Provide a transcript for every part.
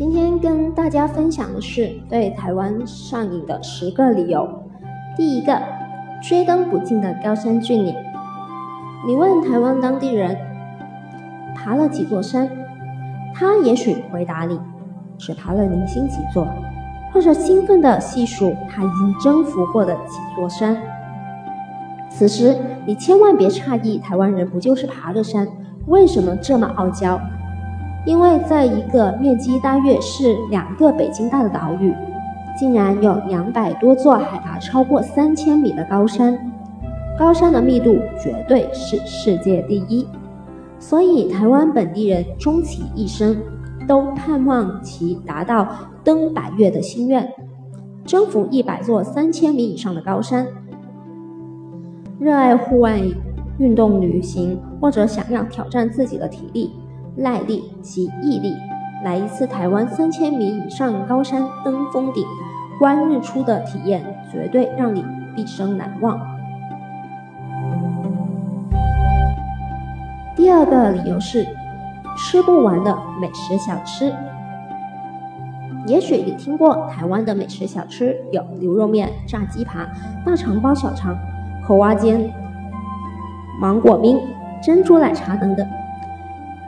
今天跟大家分享的是对台湾上瘾的十个理由。第一个，追登不尽的高山峻岭。你问台湾当地人爬了几座山，他也许回答你只爬了零星几座，或者兴奋地细数他已经征服过的几座山。此时你千万别诧异，台湾人不就是爬个山，为什么这么傲娇？因为在一个面积大约是两个北京大的岛屿，竟然有两百多座海拔超过三千米的高山，高山的密度绝对是世界第一。所以台湾本地人终其一生都盼望其达到登百岳的心愿，征服一百座三千米以上的高山。热爱户外运动旅行，或者想要挑战自己的体力。耐力及毅力，来一次台湾三千米以上高山登峰顶、观日出的体验，绝对让你毕生难忘。第二个理由是吃不完的美食小吃。也许你听过台湾的美食小吃有牛肉面、炸鸡扒、大肠包小肠、口蛙煎、芒果冰、珍珠奶茶等等。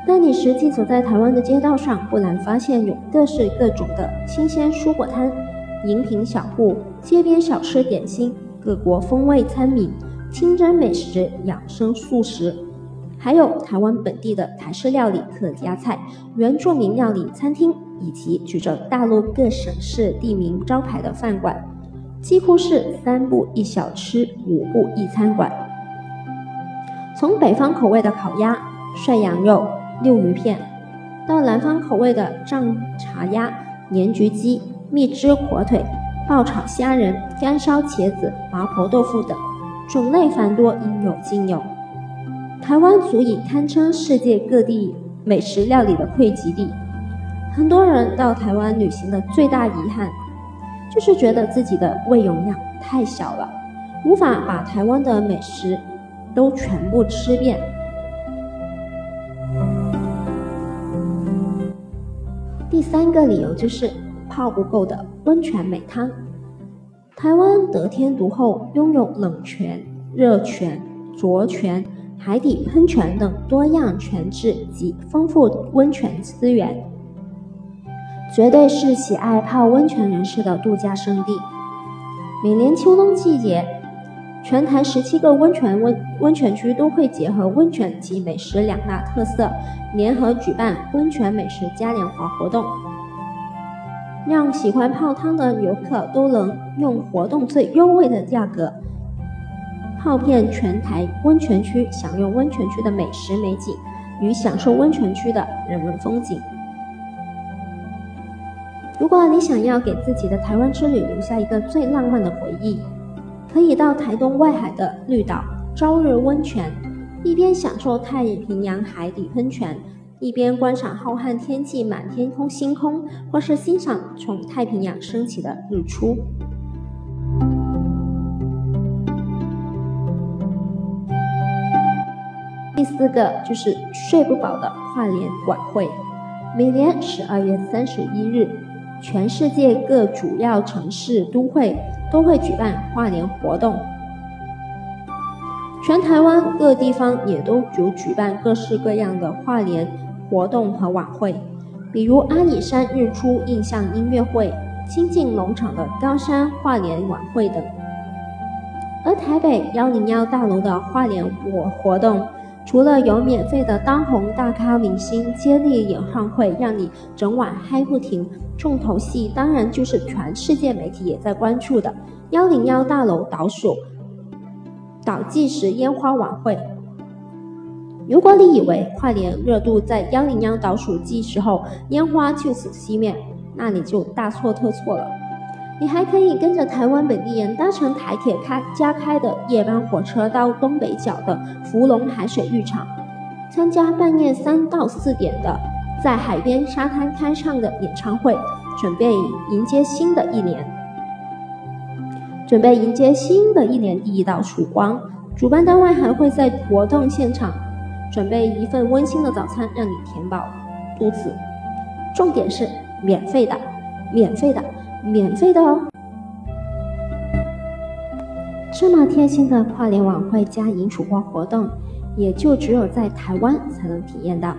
但你实际走在台湾的街道上，不难发现有各式各种的新鲜蔬果摊、饮品小铺、街边小吃点心、各国风味餐饮、清真美食、养生素食，还有台湾本地的台式料理、客家菜、原住民料理餐厅，以及举着大陆各省市地名招牌的饭馆，几乎是三步一小吃，五步一餐馆。从北方口味的烤鸭、涮羊肉。六鱼片，到南方口味的酱茶鸭、盐焗鸡、蜜汁火腿、爆炒虾仁、干烧茄子、麻婆豆腐等，种类繁多，应有尽有。台湾足以堪称世界各地美食料理的汇集地。很多人到台湾旅行的最大遗憾，就是觉得自己的胃容量太小了，无法把台湾的美食都全部吃遍。第三个理由就是泡不够的温泉美汤。台湾得天独厚，拥有冷泉、热泉、浊泉、海底喷泉等多样泉质及丰富温泉资源，绝对是喜爱泡温泉人士的度假胜地。每年秋冬季节，全台十七个温泉温温泉区都会结合温泉及美食两大特色。联合举办温泉美食嘉年华活动，让喜欢泡汤的游客都能用活动最优惠的价格泡遍全台温泉区，享用温泉区的美食美景与享受温泉区的人文风景。如果你想要给自己的台湾之旅留下一个最浪漫的回忆，可以到台东外海的绿岛朝日温泉。一边享受太平洋海底喷泉，一边观赏浩瀚天际满天空星空，或是欣赏从太平洋升起的日出。第四个就是睡不饱的跨年晚会。每年十二月三十一日，全世界各主要城市都会都会举办跨年活动。全台湾各地方也都有举办各式各样的跨年活动和晚会，比如阿里山日出印象音乐会、清境农场的高山跨年晚会等。而台北幺零幺大楼的跨年活活动，除了有免费的当红大咖明星接力演唱会，让你整晚嗨不停，重头戏当然就是全世界媒体也在关注的幺零幺大楼倒数。倒计时烟花晚会。如果你以为跨年热度在幺零幺倒数计时后烟花就此熄灭，那你就大错特错了。你还可以跟着台湾本地人搭乘台铁开加开的夜班火车到东北角的福隆海水浴场，参加半夜三到四点的在海边沙滩开唱的演唱会，准备迎接新的一年。准备迎接新的一年第一道曙光，主办单位还会在活动现场准备一份温馨的早餐，让你填饱肚子。重点是免费的，免费的，免费的哦！这么贴心的跨年晚会加迎曙光活动，也就只有在台湾才能体验到。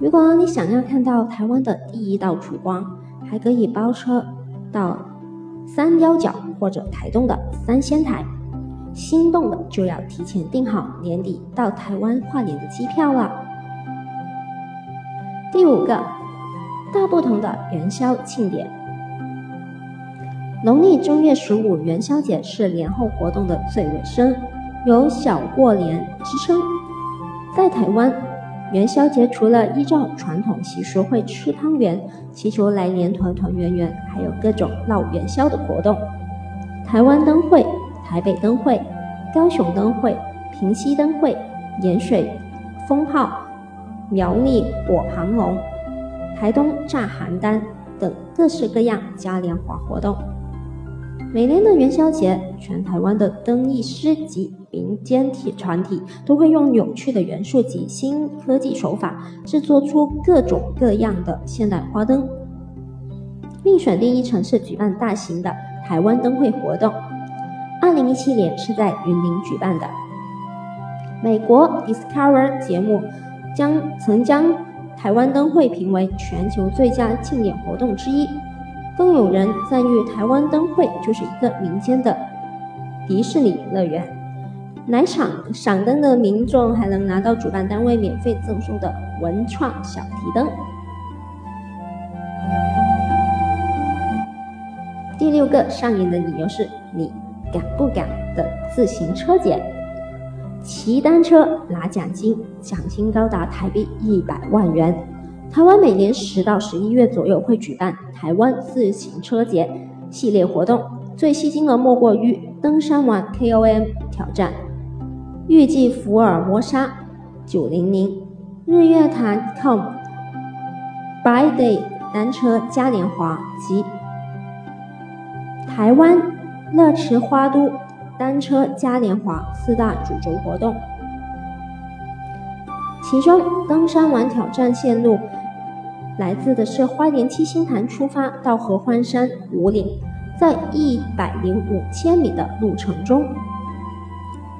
如果你想要看到台湾的第一道曙光，还可以包车到三幺角或者台东的三仙台。心动的就要提前订好年底到台湾跨年的机票了。第五个，大不同的元宵庆典。农历正月十五元宵节是年后活动的最尾声，有“小过年”之称。在台湾，元宵节除了依照传统习俗会吃汤圆，祈求来年团团圆圆，还有各种闹元宵的活动。台湾灯会。台北灯会、高雄灯会、平西灯会、盐水风炮、苗栗火航龙、台东炸邯郸等各式各样嘉年华活动。每年的元宵节，全台湾的灯艺师及民间体团体都会用有趣的元素及新科技手法，制作出各种各样的现代花灯，并选定一城市举办大型的台湾灯会活动。二零一七年是在云林举办的。美国 Discover 节目将曾将台湾灯会评为全球最佳庆典活动之一，更有人赞誉台湾灯会就是一个民间的迪士尼乐园。来场赏灯的民众还能拿到主办单位免费赠送的文创小提灯。第六个上瘾的理由是你。敢不敢的自行车节，骑单车拿奖金，奖金高达台币一百万元。台湾每年十到十一月左右会举办台湾自行车节系列活动，最吸睛的莫过于登山王 KOM 挑战、预计福尔摩沙九零零、日月潭 COM、By Day 单车嘉年华及台湾。乐池花都单车嘉年华四大主轴活动，其中登山玩挑战线路来自的是花莲七星潭出发到合欢山五岭，在一百零五千米的路程中，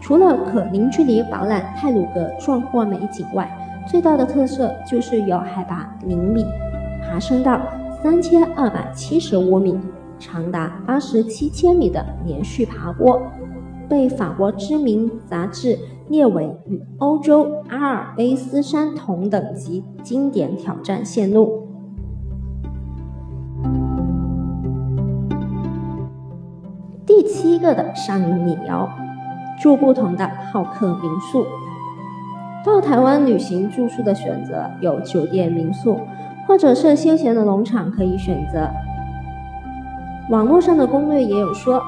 除了可零距离饱览泰鲁阁壮阔美景外，最大的特色就是有海拔零米，爬升到三千二百七十五米。长达八十七千米的连续爬坡，被法国知名杂志列为与欧洲阿尔卑斯山同等级经典挑战线路。第七个的上瘾理由，住不同的好客民宿。到台湾旅行住宿的选择有酒店、民宿，或者是休闲的农场可以选择。网络上的攻略也有说，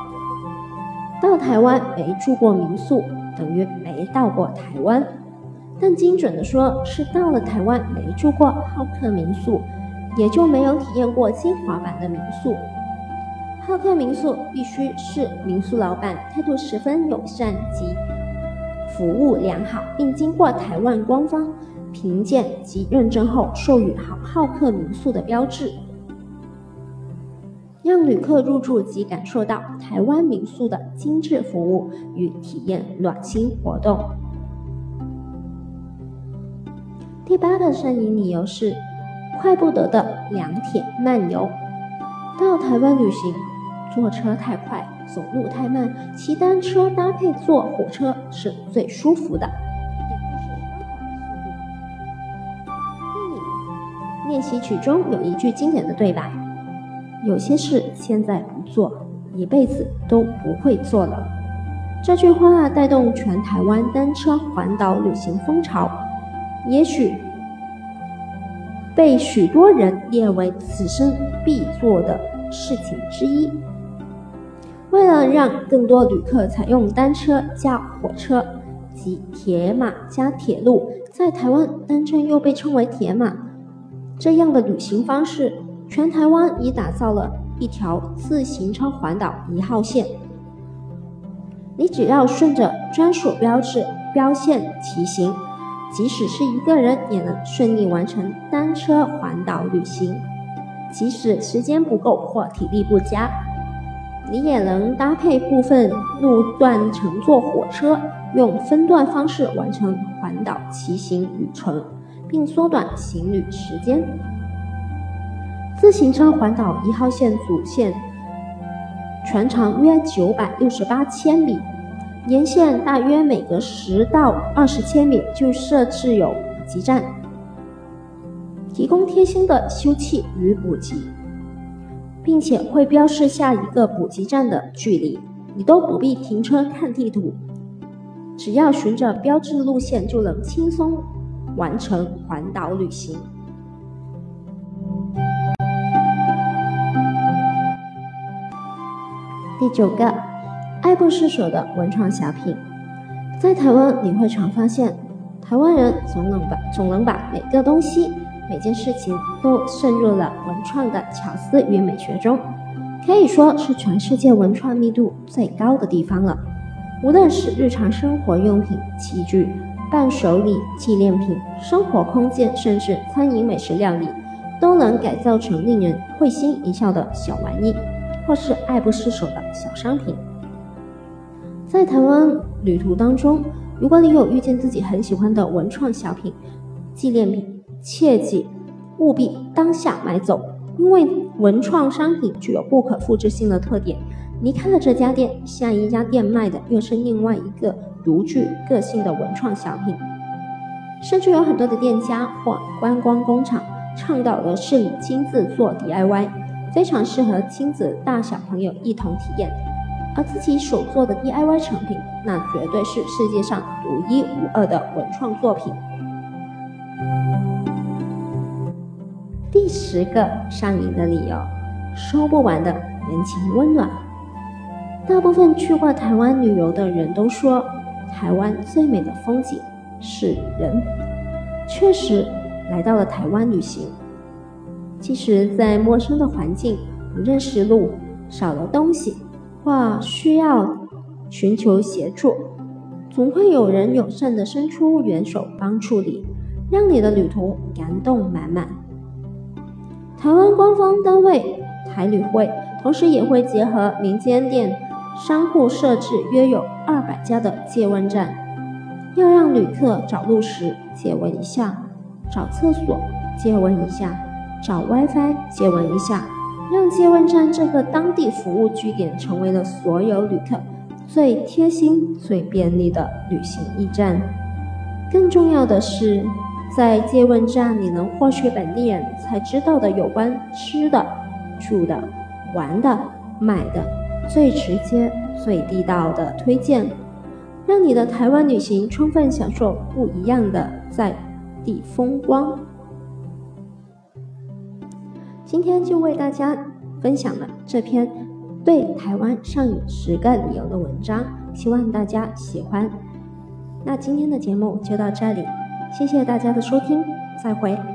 到台湾没住过民宿等于没到过台湾，但精准的说是到了台湾没住过好客民宿，也就没有体验过精华版的民宿。好客民宿必须是民宿老板态度十分友善及服务良好，并经过台湾官方评鉴及认证后授予好好客民宿的标志。让旅客入住即感受到台湾民宿的精致服务与体验暖心活动。第八个摄影理由是快不得的两铁漫游。到台湾旅行，坐车太快，走路太慢，骑单车搭配坐火车是最舒服的。电影练习曲中有一句经典的对白。有些事现在不做，一辈子都不会做了。这句话带动全台湾单车环岛旅行风潮，也许被许多人列为此生必做的事情之一。为了让更多旅客采用单车加火车及铁马加铁路，在台湾单车又被称为铁马这样的旅行方式。全台湾已打造了一条自行车环岛一号线，你只要顺着专属标志标线骑行，即使是一个人也能顺利完成单车环岛旅行。即使时间不够或体力不佳，你也能搭配部分路段乘坐火车，用分段方式完成环岛骑行旅程，并缩短行旅时间。自行车环岛一号线主线全长约九百六十八千米，沿线大约每隔十到二十千米就设置有补给站。提供贴心的休憩与补给，并且会标示下一个补给站的距离，你都不必停车看地图，只要循着标志路线就能轻松完成环岛旅行。第九个，爱不释手的文创小品，在台湾你会常发现，台湾人总能把总能把每个东西。每件事情都渗入了文创的巧思与美学中，可以说是全世界文创密度最高的地方了。无论是日常生活用品、器具、伴手礼、纪念品、生活空间，甚至餐饮美食料理，都能改造成令人会心一笑的小玩意，或是爱不释手的小商品。在台湾旅途当中，如果你有遇见自己很喜欢的文创小品、纪念品，切记，务必当下买走，因为文创商品具有不可复制性的特点。离开了这家店，下一家店卖的又是另外一个独具个性的文创小品。甚至有很多的店家或观光工厂倡导的是你亲自做 DIY，非常适合亲子大小朋友一同体验。而自己手做的 DIY 成品，那绝对是世界上独一无二的文创作品。第十个上瘾的理由，说不完的人情温暖。大部分去过台湾旅游的人都说，台湾最美的风景是人。确实，来到了台湾旅行，即使在陌生的环境，不认识路，少了东西，或需要寻求协助，总会有人友善的伸出援手帮助你，让你的旅途感动满满。台湾官方单位台旅会，同时也会结合民间店商户设置约有二百家的借问站，要让旅客找路时借问一下，找厕所借问一下，找 WiFi 借问一下，让借问站这个当地服务据点成为了所有旅客最贴心、最便利的旅行驿站。更重要的是。在借问站，你能获取本地人才知道的有关吃的、住的、玩的、买的最直接、最地道的推荐，让你的台湾旅行充分享受不一样的在地风光。今天就为大家分享了这篇对台湾上瘾十个理由的文章，希望大家喜欢。那今天的节目就到这里。谢谢大家的收听，再会。